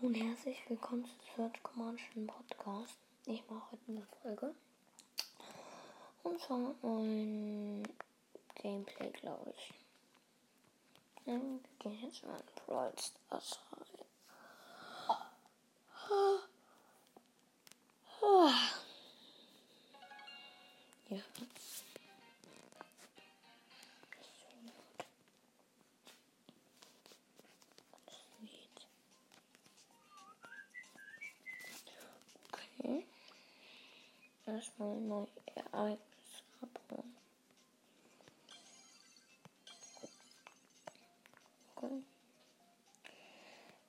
Und herzlich willkommen zu Search Command Podcast. Ich mache heute eine Folge. Und zwar ein Gameplay, glaube ich. Wir gehen jetzt mal in Brawl Stars rein. Ja. Erstmal neu Ereignis abholen. Okay.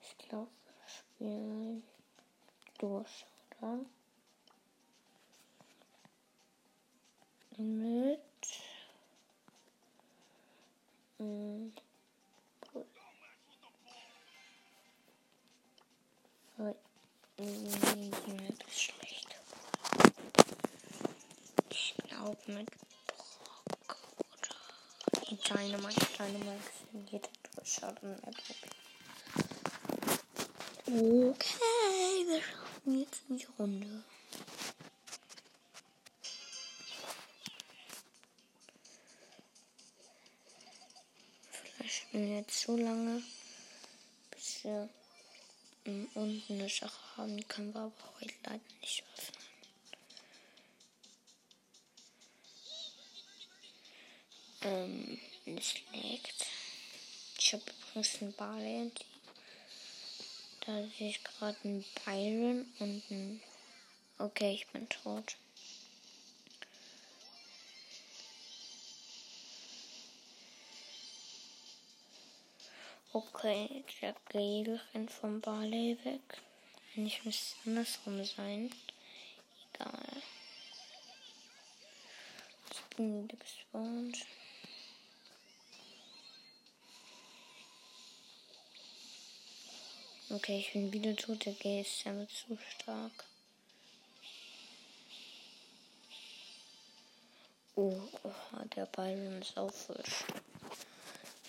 Ich glaube, wir spielen durch, oder? Mit. Mm, gut. So, Glaube mit Brock oder die Dynamite. Dynamite sind jede Durchschatten Map. Okay, wir schauen jetzt in die Runde. Vielleicht spielen wir jetzt so lange, bis wir ähm, unten eine Sache haben. Die können wir aber heute leider nicht öffnen. Ähm, es liegt. Ich habe übrigens einen Barley. Da sehe ich gerade einen Byron und einen. Okay, ich bin tot. Okay, der Gale rennt vom Barley weg. Eigentlich müsste andersrum sein. Egal. Ich bin wieder gespawnt. Okay, ich bin wieder tot. Der Gale ist einfach zu stark. Oh, der Byron ist auch frisch.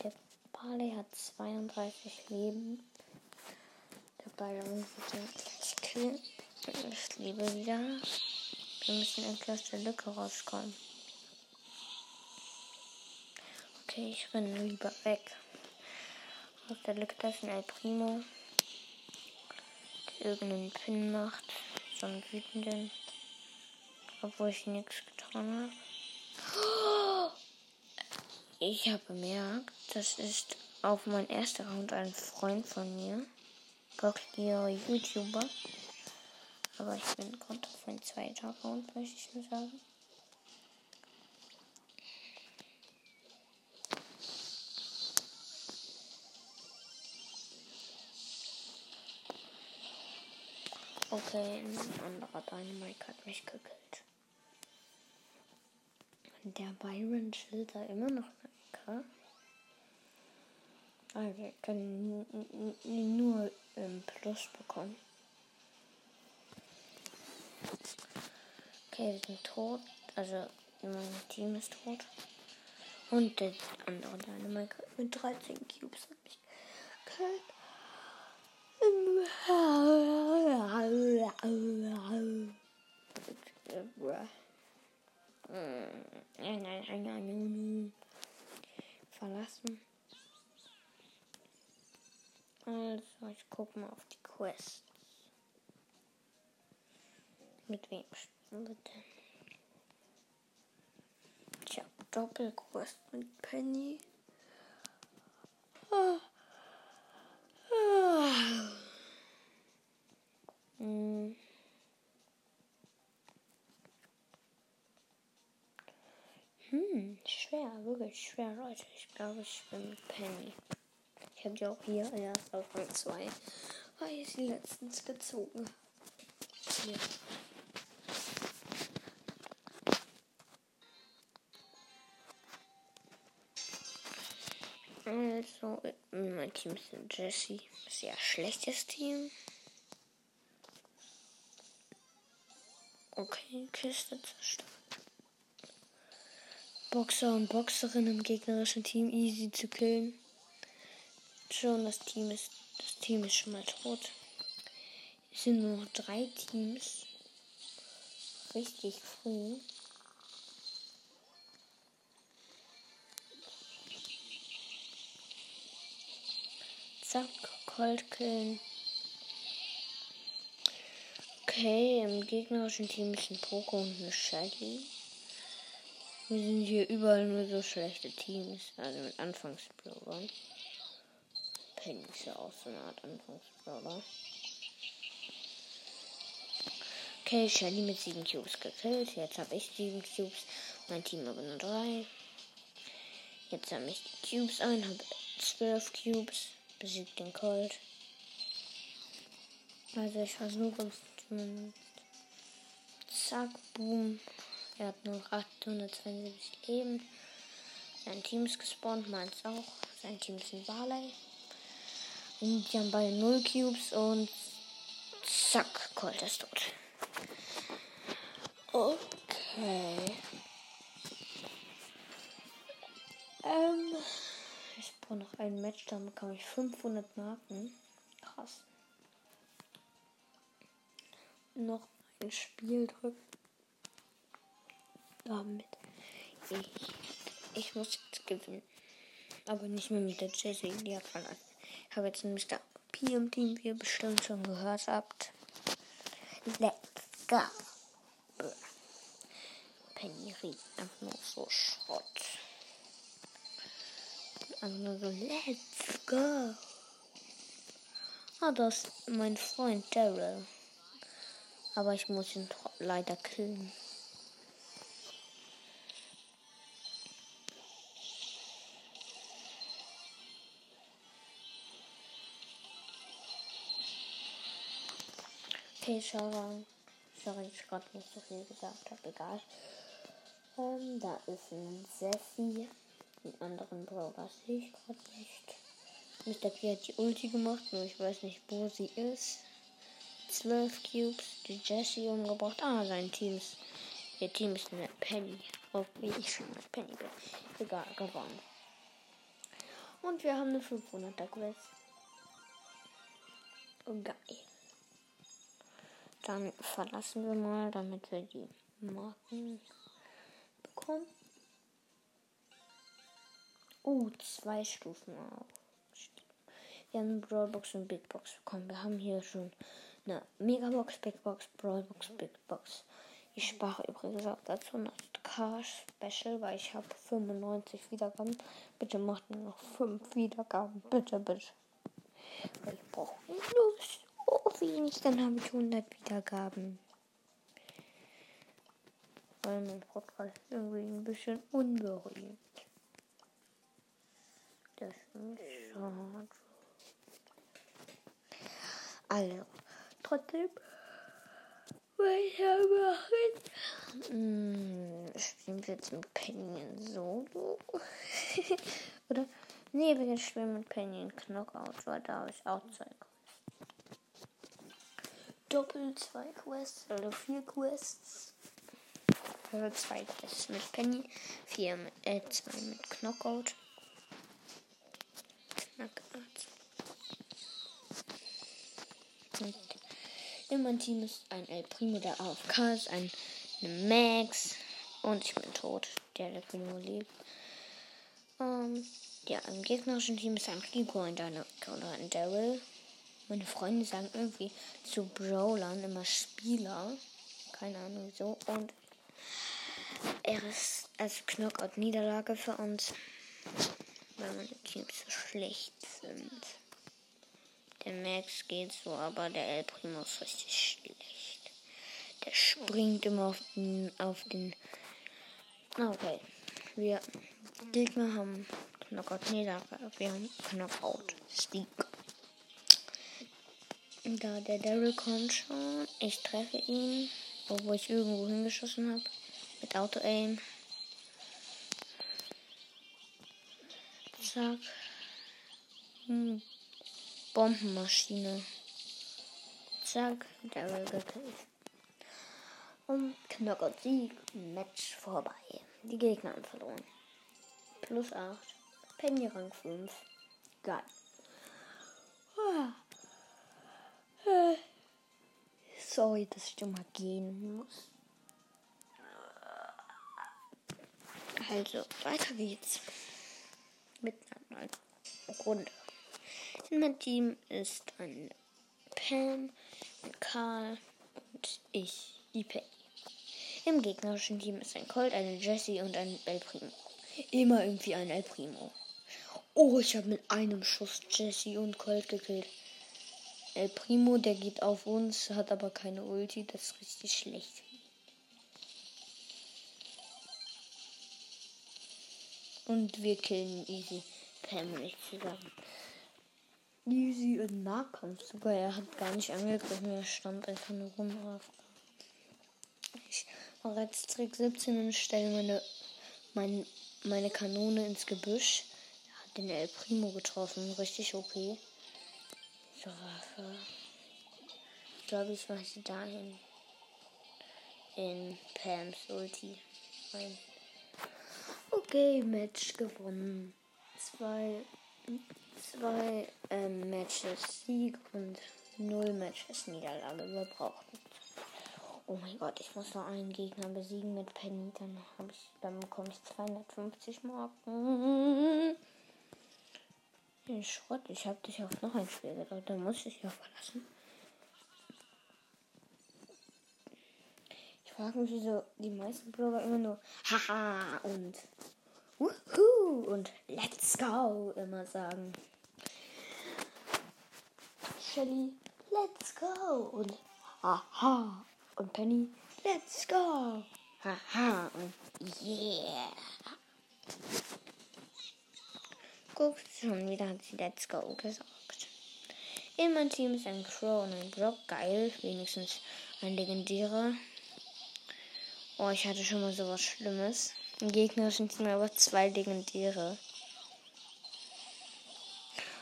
Der Barley hat 32 Leben. Der Byron wird ihn gleich killen. Ich lebe wieder. Wir müssen endlich aus der Lücke rauskommen. Okay, ich renne lieber weg. Aus der Lücke, da ist ein Primo. Irgendeinen Pin macht. So einen wütenden. Obwohl ich nichts getan habe. Ich habe bemerkt, das ist auf mein erster Account ein Freund von mir. Cocklear YouTuber. Aber ich bin gerade auf mein zweiter Account, möchte ich nur sagen. Okay, ein anderer Dynamite hat mich gekillt. Der Byron chillt da immer noch in Aber wir können nur ähm, Plus bekommen. Okay, wir sind tot. Also mein Team ist tot. Und der andere Dynamite mit 13 Cubes hat mich gekillt. Verlassen. Also, ich gucke mal auf die Quests. Mit wem spielen wir denn? Tja, Doppelquest mit Penny. Ah. Hm. Hm, wirklich schwer, Leute. Ich glaube, ich bin Penny. Ich habe die auch hier erst auf Rang 2, weil ich sie letztens gezogen habe. Also, mein Team ist Jesse. Sehr schlechtes Team. Okay, Kiste zerstört. Boxer und Boxerin im gegnerischen Team easy zu killen. Schon, das Team ist, das Team ist schon mal tot. Es sind nur noch drei Teams. Richtig früh. Zack, Cold killen. Okay, im gegnerischen Team ist ein Poco und eine Shelly. Wir sind hier überall nur so schlechte Teams, also mit Anfangsbrawlern. Penny ist ja auch so eine Art Anfangsbrawler. Okay, Shelly mit 7 Cubes gekillt. Jetzt habe ich 7 Cubes. Mein Team aber nur 3. Jetzt habe ich die Cubes ein, habe 12 Cubes. Besiegt den Colt. Also ich versuche es. Zack, boom. Er hat nur 872 Leben. Sein Team ist gespawnt, meins auch. Sein Team ist ein Barley. Und die haben beide 0 Cubes und zack, Colt ist tot. Okay. Ähm, ich brauche noch ein Match, dann bekomme ich 500 Marken. Krass. Noch ein Spiel drücken damit ich, ich muss jetzt gewinnen. Aber nicht mehr mit der Jessie, die hat verlassen. Ich habe jetzt ein Mr. P im Team, wie ihr bestimmt schon gehört habt. Let's go. Penny riecht einfach nur so Schrott. Nur so, let's go. Ah, das ist mein Freund Daryl. Aber ich muss ihn leider killen. Okay, mal. Sorry, ich gerade nicht so viel gesagt habe. Egal. Ähm, da ist ein Sessi. Den anderen Brawler sehe ich gerade nicht. Mr. P hat die Ulti gemacht, nur ich weiß nicht, wo sie ist. 12 Cubes, die Jessie umgebracht. Ah, sein Team ist. Ihr Team ist eine Penny. Wie ich schon mit Penny bin. Egal, gewonnen. Und wir haben eine 500er Quest. Geil. Dann verlassen wir mal, damit wir die Marken bekommen. Oh, zwei Stufen auf. Wir haben Brawlbox und Big Box bekommen. Wir haben hier schon eine Megabox, Big Box, Brawlbox, Big Box. Ich spare übrigens auch dazu noch Car Special, weil ich habe 95 Wiedergaben. Bitte macht mir noch 5 Wiedergaben. Bitte, bitte. Weil ich brauche Lust wenig, dann habe ich 100 Wiedergaben. Weil mein Podcast irgendwie ein bisschen unberühmt. Das ist schade. Also, trotzdem, weiter machen. Hm, spielen wir jetzt mit Penny in Solo? Oder? Nee, wir spielen mit Penny in Knockout, weil da habe ich auch Zeug doppelt zwei Quests, also vier Quests. Also zwei Quests mit Penny, vier mit, äh, zwei mit Knockout. Knockout. Und in meinem Team ist ein El Primo, der AFK ist, ein Max und ich bin tot. Der, der Primo lebt. Ähm, ja, im gegnerischen Team ist ein Rico und ein Daryl. Meine Freunde sagen irgendwie zu Brawlern immer Spieler. Keine Ahnung so. Und er ist als Knockout-Niederlage für uns, weil meine Teams so schlecht sind. Der Max geht so, aber der El Primo ist richtig schlecht. Der springt immer auf den. Auf den okay. Wir Gegner haben Knockout-Niederlage. Wir haben Knockout-Sieg. Da der Daryl kommt schon. Ich treffe ihn, obwohl ich irgendwo hingeschossen habe. Mit Auto-Aim. Zack. Hm. Bombenmaschine. Zack. Daryl gekillt. Und Knockout Sieg. Match vorbei. Die Gegner haben verloren. Plus 8. Penny Rang 5. Geil. Ah. Sorry, dass ich immer gehen muss. Also, weiter geht's. Mit einer neuen Runde. In meinem Team ist ein Pam, Karl und ich, die Peggy. Im gegnerischen Team ist ein Colt, eine Jessie und ein El Primo. Immer irgendwie ein El Primo. Oh, ich habe mit einem Schuss Jessie und Colt gekillt. El Primo, der geht auf uns, hat aber keine Ulti. Das ist richtig schlecht. Und wir killen Easy Family zusammen. Easy im Nahkampf sogar. Er hat gar nicht angegriffen, er stand einfach nur rum. Ich mache jetzt Trick 17 und stelle meine, meine, meine Kanone ins Gebüsch. Er hat den El Primo getroffen. Richtig okay. So, Waffe. Ich glaube, ich mache sie dahin. In Pams Ulti rein. Okay, Match gewonnen. Zwei, zwei ähm, Matches Sieg und null Matches Niederlage. Wir brauchen. Oh mein Gott, ich muss noch einen Gegner besiegen mit Penny. Dann habe ich, dann bekomme ich 250 Marken. Den Schrott, ich habe dich auf noch ein Spiel gedrückt. Da muss ich ja verlassen. Ich frage mich, wieso die meisten Bürger immer nur Haha und Wuhu und Let's go immer sagen. Shelly, Let's go und Haha und Penny, Let's go. Haha und Yeah. Guck, schon wieder hat sie Let's go gesagt. In meinem Team ist ein Crow und ein Brock. Geil, wenigstens ein legendärer. Oh, ich hatte schon mal sowas Schlimmes. Im gegnerischen Team aber zwei legendäre.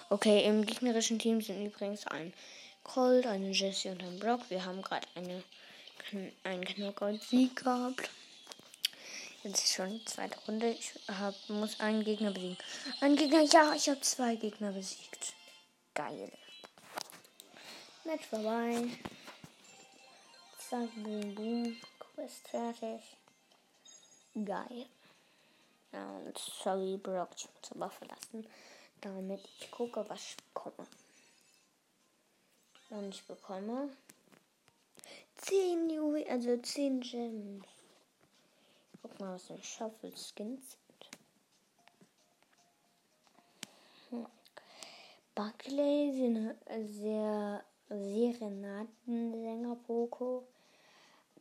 Okay, im gegnerischen Team sind übrigens ein Colt, eine Jessie und ein Brock. Wir haben gerade eine, einen Knockout-Sieg gehabt. Jetzt ist schon die zweite Runde. Ich hab, muss einen Gegner besiegen. Ein Gegner, ja, ich habe zwei Gegner besiegt. Geil. Match vorbei. Zack, boom, boom. Quest fertig. Geil. Ja, und sorry, Brock, ich muss aber verlassen, damit ich gucke, was ich bekomme. Und ich bekomme 10 Juwelen, also 10 Gems. Guck mal, was für Shuffle Skins sind. Hm. Buckley, sehr Serenadensänger Poco.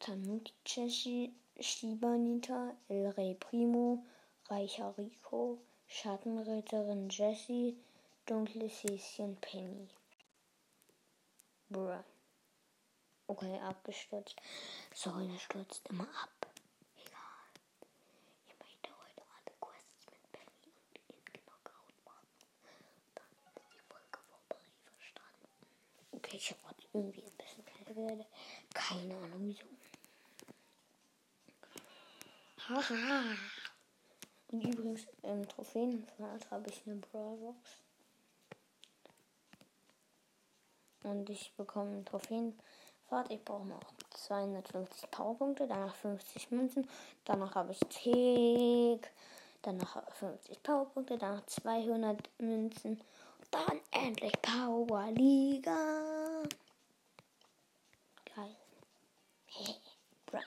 Tanuki Cheshi, Shibanita, El Rey Primo, Reicher Rico, Schattenritterin Jessie, Dunkles Häschen Penny. Bruh. Okay, abgestürzt. Sorry, der stürzt immer ab. Egal. Ich möchte heute alle Quests mit Penny und in Knockout machen. Dann ist die Folge vorbei, verstanden? Okay, ich habe irgendwie ein bisschen keine Keine Ahnung wieso. Haha. Und übrigens im Trophäenfahrt habe ich eine Brawlbox. Und ich bekomme einen Trophäenfahrt. Ich brauche noch 250 Powerpunkte, danach 50 Münzen, danach habe ich Tick, danach 50 Powerpunkte, danach 200 Münzen, dann endlich Powerliga. Hey, Brian.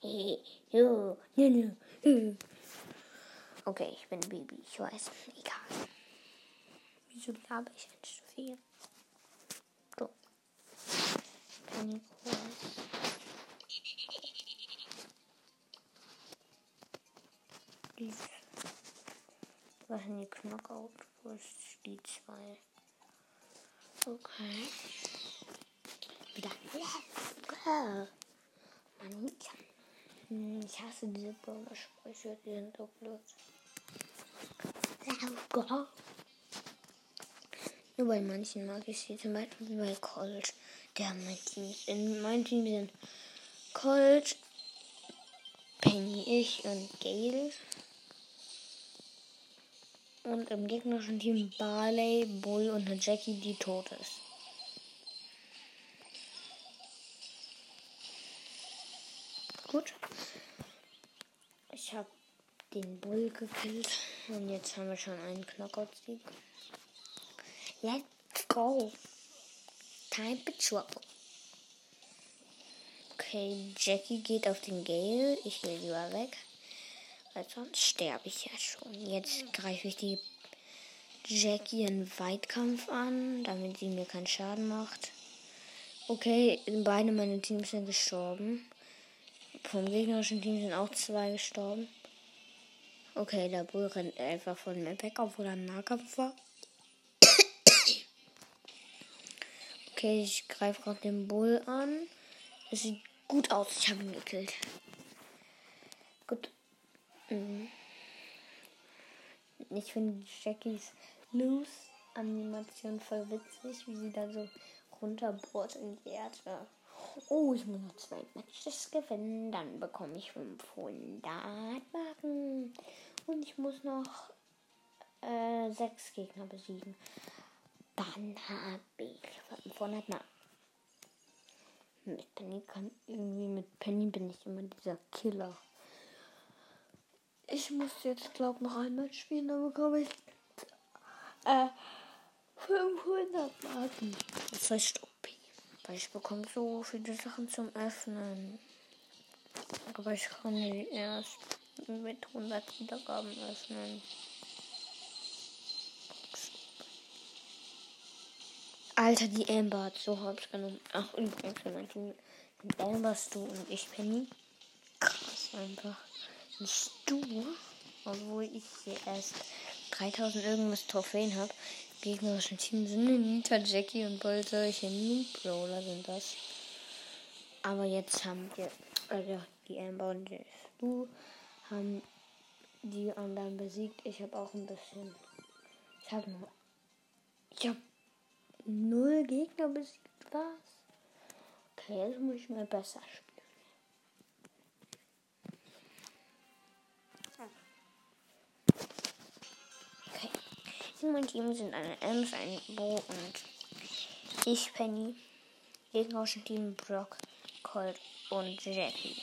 Hey. Okay, ich bin Baby, ich weiß. Egal. Wieso laber ich nicht so viel? So. Penny Groß. Was sind die Knockout? Wo ist die zwei? Okay. Wieder. Let's go. Manita. Hm, ich hasse diese Brawler-Sprüche, die sind so blöd. Nur bei manchen mag ich sie, zum Beispiel bei Colt. Der mein Team. In meinem Team sind Colt, Penny, ich und Gale. Und im gegnerischen Team Barley, Bull und eine Jackie, die tot ist. Gut. Ich habe den Bull gekillt. Und jetzt haben wir schon einen Knockout-Sieg. Let's go. Time to trouble. Okay, Jackie geht auf den Gale. Ich will lieber weg. Weil sonst sterbe ich ja schon. Jetzt greife ich die Jackie in Weitkampf an, damit sie mir keinen Schaden macht. Okay, beide meine Teams sind gestorben. Vom gegnerischen Team sind auch zwei gestorben. Okay, der Bull rennt einfach von mir weg, obwohl er ein Nahkampf war. Okay, ich greife gerade den Bull an. Es sieht gut aus. Ich habe ihn gekillt. Gut. Mhm. Ich finde Jackies Loose-Animation voll witzig, wie sie da so runterbohrt in die Erde. Oh, ich muss noch zwei Matches gewinnen. Dann bekomme ich 500 Marken. Und ich muss noch äh, sechs Gegner besiegen. Dann habe ich 500 Marken. Mit Penny kann irgendwie mit Penny bin ich immer dieser Killer. Ich muss jetzt glaube noch einmal spielen, dann bekomme ich äh, 500 Marken. Heißt OP. Weil ich bekomme so viele Sachen zum Öffnen. Aber ich kann die erst mit 100 Wiedergaben öffnen. Alter, die Amber hat so hops genommen. Ach, übrigens, mein Team sind Amber, Stu und ich, Penny. Krass einfach. Nicht du, obwohl ich hier erst 3000 irgendwas Trophäen habe. Gegnerischen Team sind Nita, Jackie und Bull solche Noob Brawler sind das. Aber jetzt haben wir, also die Amber und Stu haben die anderen besiegt. Ich habe auch ein bisschen. Ich habe nur. Ich habe null Gegner besiegt. Was? Okay, jetzt muss ich mal besser spielen. In meinem Team sind eine Ems, ein Bo und ich, Penny. Gegnerischen Team Brock, Colt und Jackie.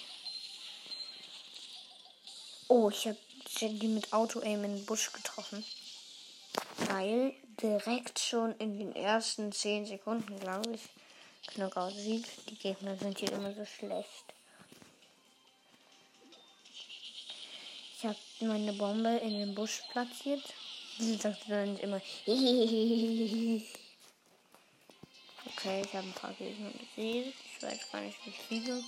Oh, ich habe Jackie mit Auto-Aim in den Busch getroffen. Weil direkt schon in den ersten 10 Sekunden, glaube ich, Knockout sieht. Die Gegner sind hier immer so schlecht. Ich habe meine Bombe in den Busch platziert. Sie sagt dann immer. okay, ich habe ein paar Gegner besiegt. Ich weiß gar nicht, wie viele.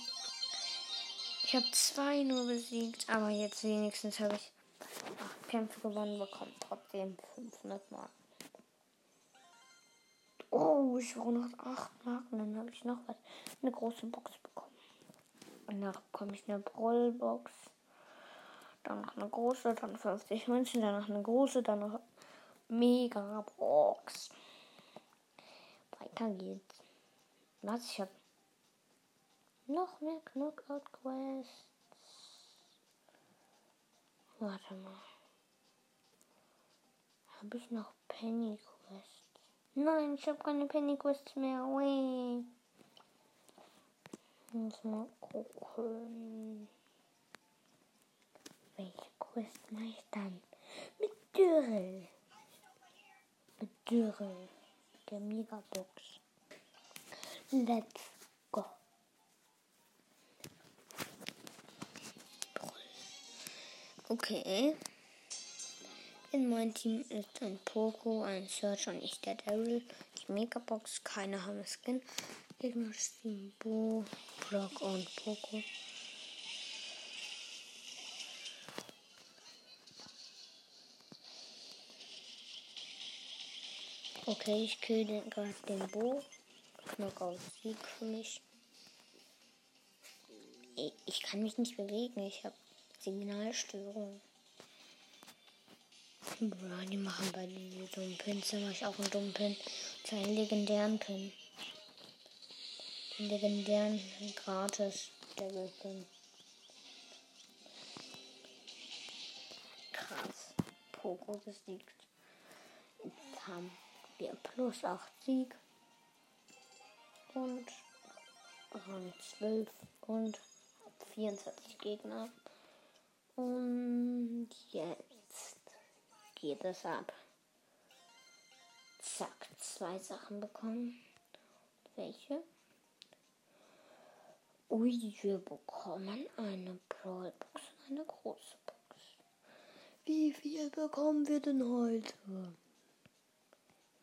Ich habe zwei nur besiegt, aber jetzt wenigstens habe ich acht Kämpfe gewonnen, bekommen trotzdem 500 Marken. Oh, ich brauche noch acht Marken, dann habe ich noch was. Eine große Box bekommen. Und danach bekomme ich eine Brollbox. Dann noch eine große, dann 50 Münzen, dann noch eine große, dann noch Mega Box. Weiter geht's. Was? Ich habe noch mehr Knockout Quests. Warte mal. Habe ich noch Penny Quests? Nein, ich habe keine Penny Quests mehr. Ui. Muss mal gucken. Welche Quest mache ich dann? Mit Dürrel. Mit Dürrel. Der Megabox. Let's go. Okay. In meinem Team ist ein Poco, ein Search und ich der Daryl. Die Megabox, keine haben Skin. Gegner Team Bo, Brock und Poco. Okay, ich kill den, gerade den Bo. Knockout Sieg für mich. Ich, kann mich nicht bewegen. Ich habe Signalstörung. Bro, die machen beide diese dummen Pins. Da mache ich auch einen dummen Pin. Zu einem legendären Pin. Den legendären gratis Devil Pin. Krass. Poco besiegt. Jetzt haben wir plus 8 Sieg. Und Rang 12 und 24 Gegner. Und jetzt geht es ab. Zack, zwei Sachen bekommen. Welche? Ui, wir bekommen eine Brawlbox, eine große Box. Wie viel bekommen wir denn heute?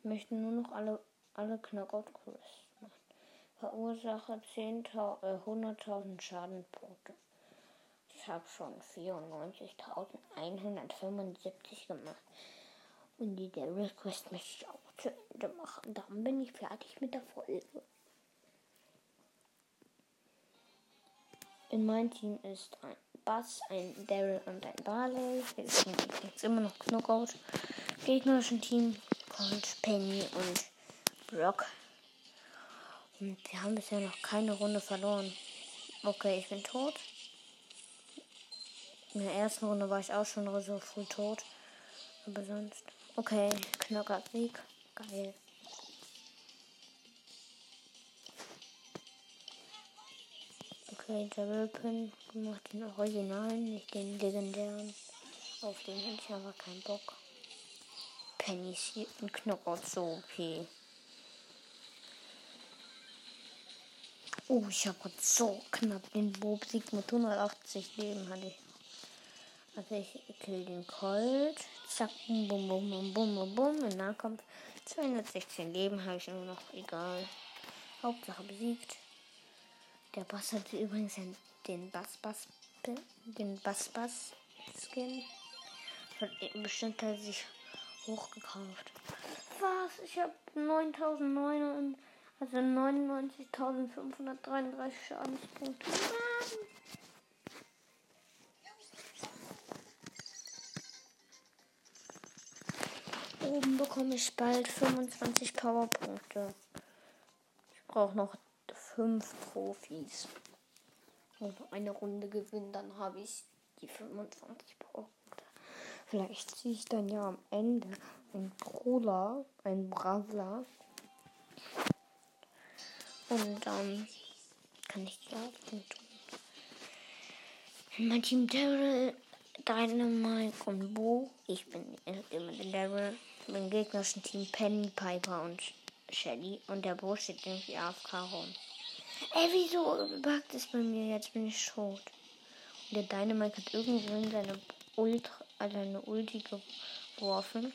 Ich möchte nur noch alle, alle Knockout-Quests machen. Verursache 10.000, äh, 100.000 Schadenpunkte. Ich habe schon 94.175 gemacht. Und die der Request möchte ich auch zu Ende machen. Dann bin ich fertig mit der Folge. In meinem Team ist ein Bass, ein Daryl und ein Barley. Jetzt immer noch Knockout. Gegnerischen Team Colt, Penny und Brock. Und wir haben bisher noch keine Runde verloren. Okay, ich bin tot. In der ersten Runde war ich auch schon so früh tot. Aber sonst. Okay, Knocker Sieg. Geil. Okay, Double Pin gemacht, den Originalen, nicht den legendären. Auf den hätte ich aber keinen Bock. Penny ist hier ein Knockout so okay. Oh, ich habe so knapp den Bo besiegt mit 180 Leben hatte ich. Also ich kill den Colt. Zack, bum, bum, bum, bum, bum, bum, bum. Im Nahkampf 216 Leben habe ich nur noch. Egal. Hauptsache besiegt. Der Boss hatte übrigens den Bass Bass den Bass Bass Skin. Von bestimmt hat sich hochgekauft. Was? Ich habe 9009 also 99.533 Schadenspunkte. Oben bekomme ich bald 25 Powerpunkte. Ich brauche noch 5 Profis. Und eine Runde gewinnen, dann habe ich die 25 Powerpunkte. Vielleicht ziehe ich dann ja am Ende ein Brawler, ein Bravler und dann kann ich die tun. Mein Team Daryl, Dynamite und Bo. Ich bin immer der Daryl. Mein gegnerischen Team Penny, Piper und Shelly. Und der Bo steht irgendwie AFK rum. Ey, wieso buggt es bei mir? Jetzt bin ich tot. Und der Dynamite hat irgendwo in seine Ultra, also eine Ulti geworfen.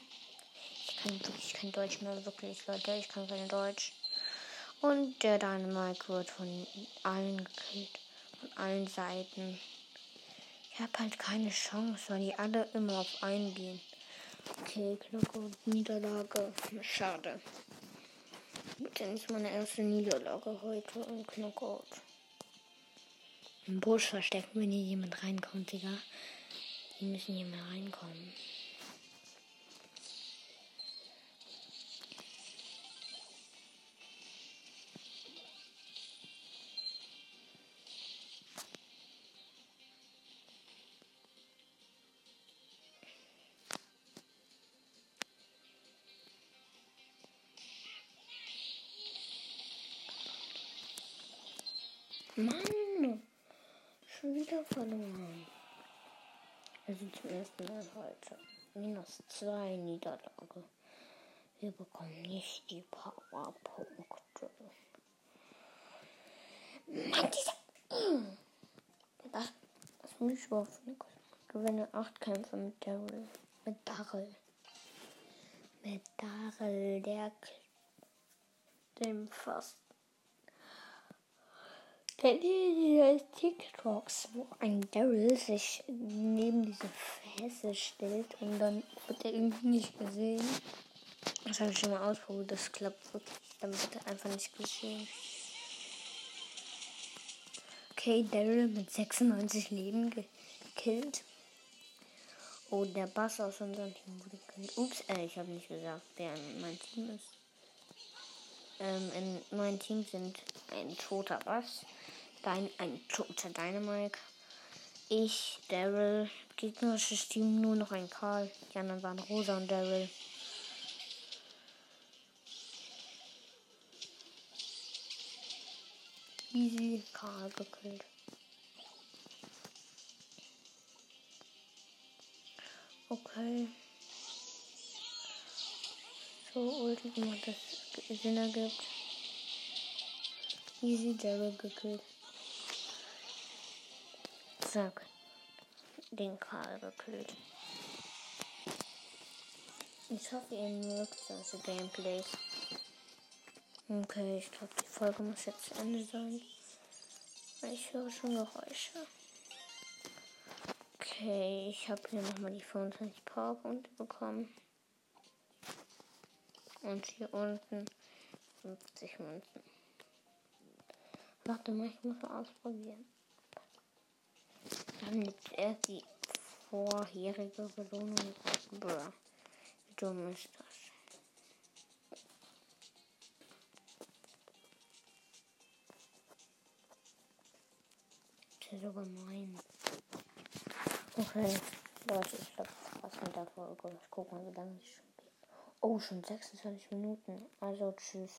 Ich kann wirklich kein Deutsch mehr, wirklich, Leute. Ich kann kein Deutsch. Und der Dynamite wird von allen gekillt. Von allen Seiten. Ich habe halt keine Chance, weil die alle immer auf einen gehen. Okay, Knockout, Niederlage. Schade. Bitte nicht meine erste Niederlage heute im Knockout. Im Busch verstecken, wenn hier jemand reinkommt, Digga. Hier müssen hier mal reinkommen. Mann! Schon wieder verloren. Also zum ersten Mal heute. Minus zwei Niederlage. Wir bekommen nicht die Powerpunkte. Mann, dieser. Das, das Mischwurf. Gewinne acht Kämpfe mit Daryl. Mit Daryl. Mit Daryl, der dem fast Kennt ihr diese TikToks, wo ein Daryl sich neben diese Fässer stellt und dann wird er irgendwie nicht gesehen? Das habe ich schon mal ausprobiert, das klappt wirklich. Dann wird er einfach nicht gesehen. Okay, Daryl mit 96 Leben gekillt. Oh, der Bass aus unserem Team wurde gekillt. Ups, äh, ich habe nicht gesagt, wer mein Team ist. Ähm, in meinem Team sind ein toter Bass, Dein, ein toter Dynamike. Ich, Daryl, gegnerisches Team nur noch ein Karl. Die anderen waren Rosa und Daryl. Easy, Karl gekillt. Okay. So, Ulti gemacht, dass Sinn ergibt. Easy, Daryl gekillt. Zack. Den Karl gekillt. Ich hoffe, ihr mögt solche Gameplays. Okay, ich glaube, die Folge muss jetzt zu Ende sein. Ich höre schon Geräusche. Okay, ich habe hier nochmal die 25 Powerpunkte bekommen. Und hier unten 50 Münzen. Warte mal, ich muss mal ausprobieren. Dann jetzt erst die vorherige Belohnung. Bruh. Wie dumm ist das? Das ist so gemein. Okay, Leute, ich glaube, das war's mit der Folge. Ich guck mal, wie lange es schon geht. Oh, schon 26 Minuten. Also tschüss.